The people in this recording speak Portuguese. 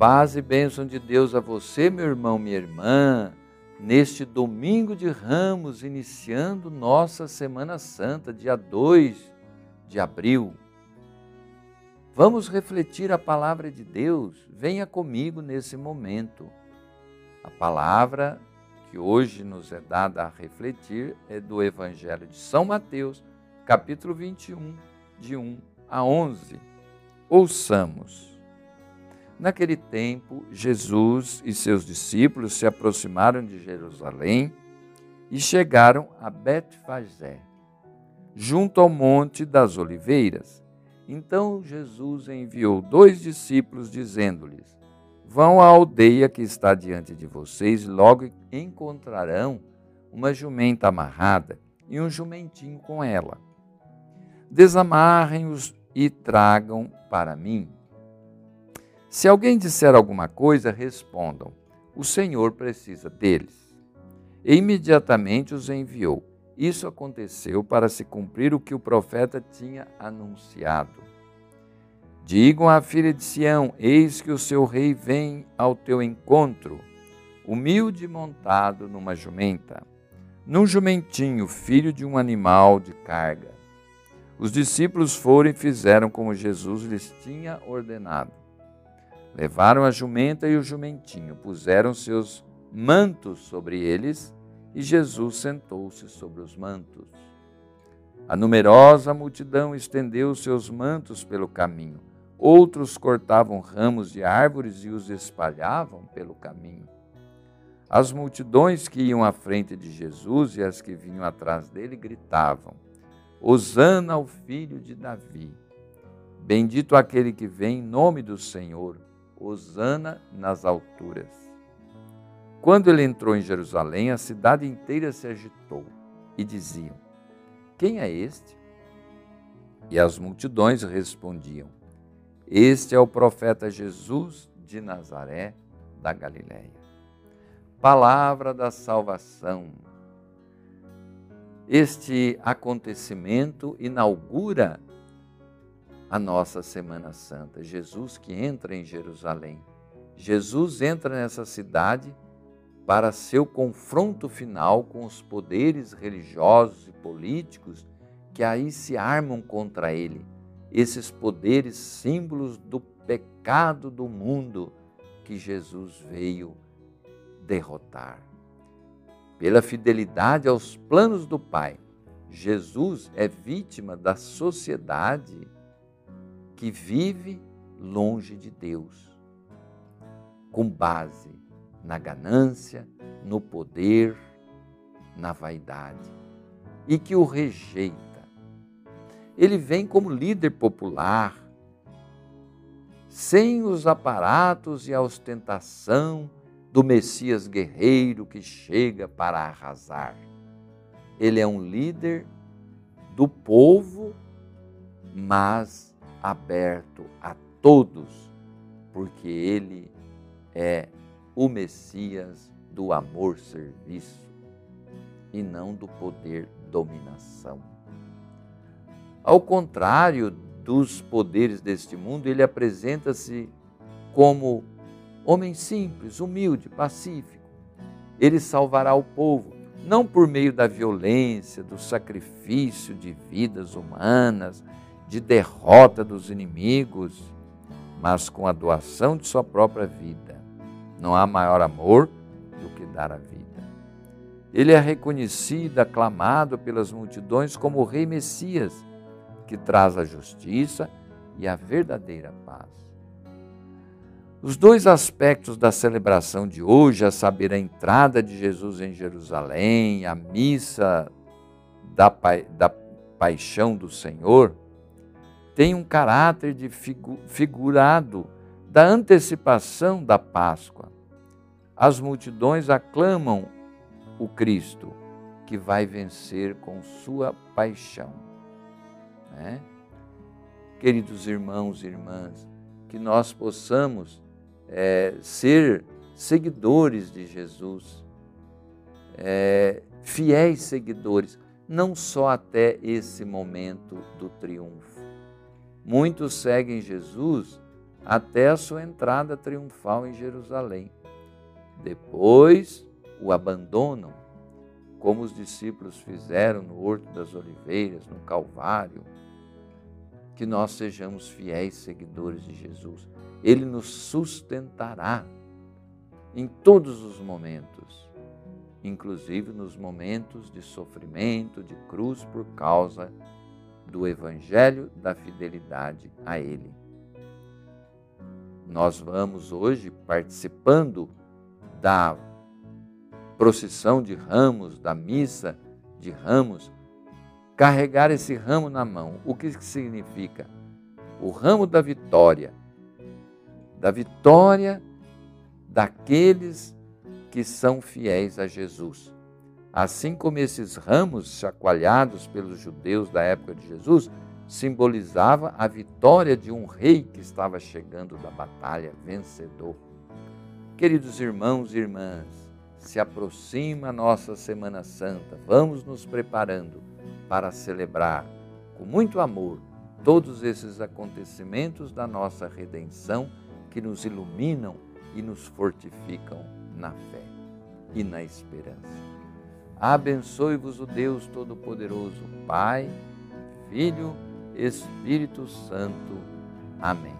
paz e bênção de Deus a você, meu irmão, minha irmã, neste domingo de Ramos, iniciando nossa Semana Santa, dia 2 de abril. Vamos refletir a palavra de Deus. Venha comigo nesse momento. A palavra que hoje nos é dada a refletir é do Evangelho de São Mateus, capítulo 21, de 1 a 11. Ouçamos. Naquele tempo, Jesus e seus discípulos se aproximaram de Jerusalém e chegaram a Betfagé, junto ao Monte das Oliveiras. Então Jesus enviou dois discípulos, dizendo-lhes: Vão à aldeia que está diante de vocês, e logo encontrarão uma jumenta amarrada e um jumentinho com ela. Desamarrem-os e tragam para mim. Se alguém disser alguma coisa, respondam: O Senhor precisa deles. E imediatamente os enviou. Isso aconteceu para se cumprir o que o profeta tinha anunciado. Digam à filha de Sião: Eis que o seu rei vem ao teu encontro, humilde montado numa jumenta, num jumentinho, filho de um animal de carga. Os discípulos foram e fizeram como Jesus lhes tinha ordenado. Levaram a jumenta e o jumentinho, puseram seus mantos sobre eles e Jesus sentou-se sobre os mantos. A numerosa multidão estendeu seus mantos pelo caminho. Outros cortavam ramos de árvores e os espalhavam pelo caminho. As multidões que iam à frente de Jesus e as que vinham atrás dele gritavam: Hosana ao filho de Davi. Bendito aquele que vem em nome do Senhor. Hosana nas alturas. Quando ele entrou em Jerusalém, a cidade inteira se agitou e diziam: Quem é este? E as multidões respondiam: Este é o profeta Jesus de Nazaré da Galiléia. Palavra da salvação. Este acontecimento inaugura a nossa Semana Santa. Jesus que entra em Jerusalém. Jesus entra nessa cidade para seu confronto final com os poderes religiosos e políticos que aí se armam contra ele. Esses poderes símbolos do pecado do mundo que Jesus veio derrotar. Pela fidelidade aos planos do Pai, Jesus é vítima da sociedade que vive longe de Deus, com base na ganância, no poder, na vaidade, e que o rejeita. Ele vem como líder popular, sem os aparatos e a ostentação do Messias guerreiro que chega para arrasar. Ele é um líder do povo, mas aberto a todos, porque Ele é o Messias do amor-serviço e não do poder-dominação. Ao contrário dos poderes deste mundo, ele apresenta-se como homem simples, humilde, pacífico. Ele salvará o povo, não por meio da violência, do sacrifício de vidas humanas, de derrota dos inimigos, mas com a doação de sua própria vida. Não há maior amor do que dar a vida. Ele é reconhecido, aclamado pelas multidões como o Rei Messias, que traz a justiça e a verdadeira paz. Os dois aspectos da celebração de hoje, a saber, a entrada de Jesus em Jerusalém, a missa da, pa da paixão do Senhor, tem um caráter de figu figurado da antecipação da Páscoa. As multidões aclamam o Cristo que vai vencer com sua paixão. Né? Queridos irmãos e irmãs, que nós possamos é, ser seguidores de Jesus, é, fiéis seguidores, não só até esse momento do triunfo, Muitos seguem Jesus até a sua entrada triunfal em Jerusalém. Depois o abandonam, como os discípulos fizeram no Horto das Oliveiras, no Calvário. Que nós sejamos fiéis seguidores de Jesus. Ele nos sustentará em todos os momentos, inclusive nos momentos de sofrimento, de cruz, por causa do Evangelho da fidelidade a Ele. Nós vamos hoje participando da procissão de ramos, da missa de ramos, carregar esse ramo na mão. O que significa? O ramo da vitória, da vitória daqueles que são fiéis a Jesus. Assim como esses ramos chacoalhados pelos judeus da época de Jesus simbolizava a vitória de um rei que estava chegando da batalha vencedor. Queridos irmãos e irmãs, se aproxima a nossa Semana Santa. Vamos nos preparando para celebrar com muito amor todos esses acontecimentos da nossa redenção que nos iluminam e nos fortificam na fé e na esperança. Abençoe-vos o Deus Todo-Poderoso, Pai, Filho, Espírito Santo. Amém.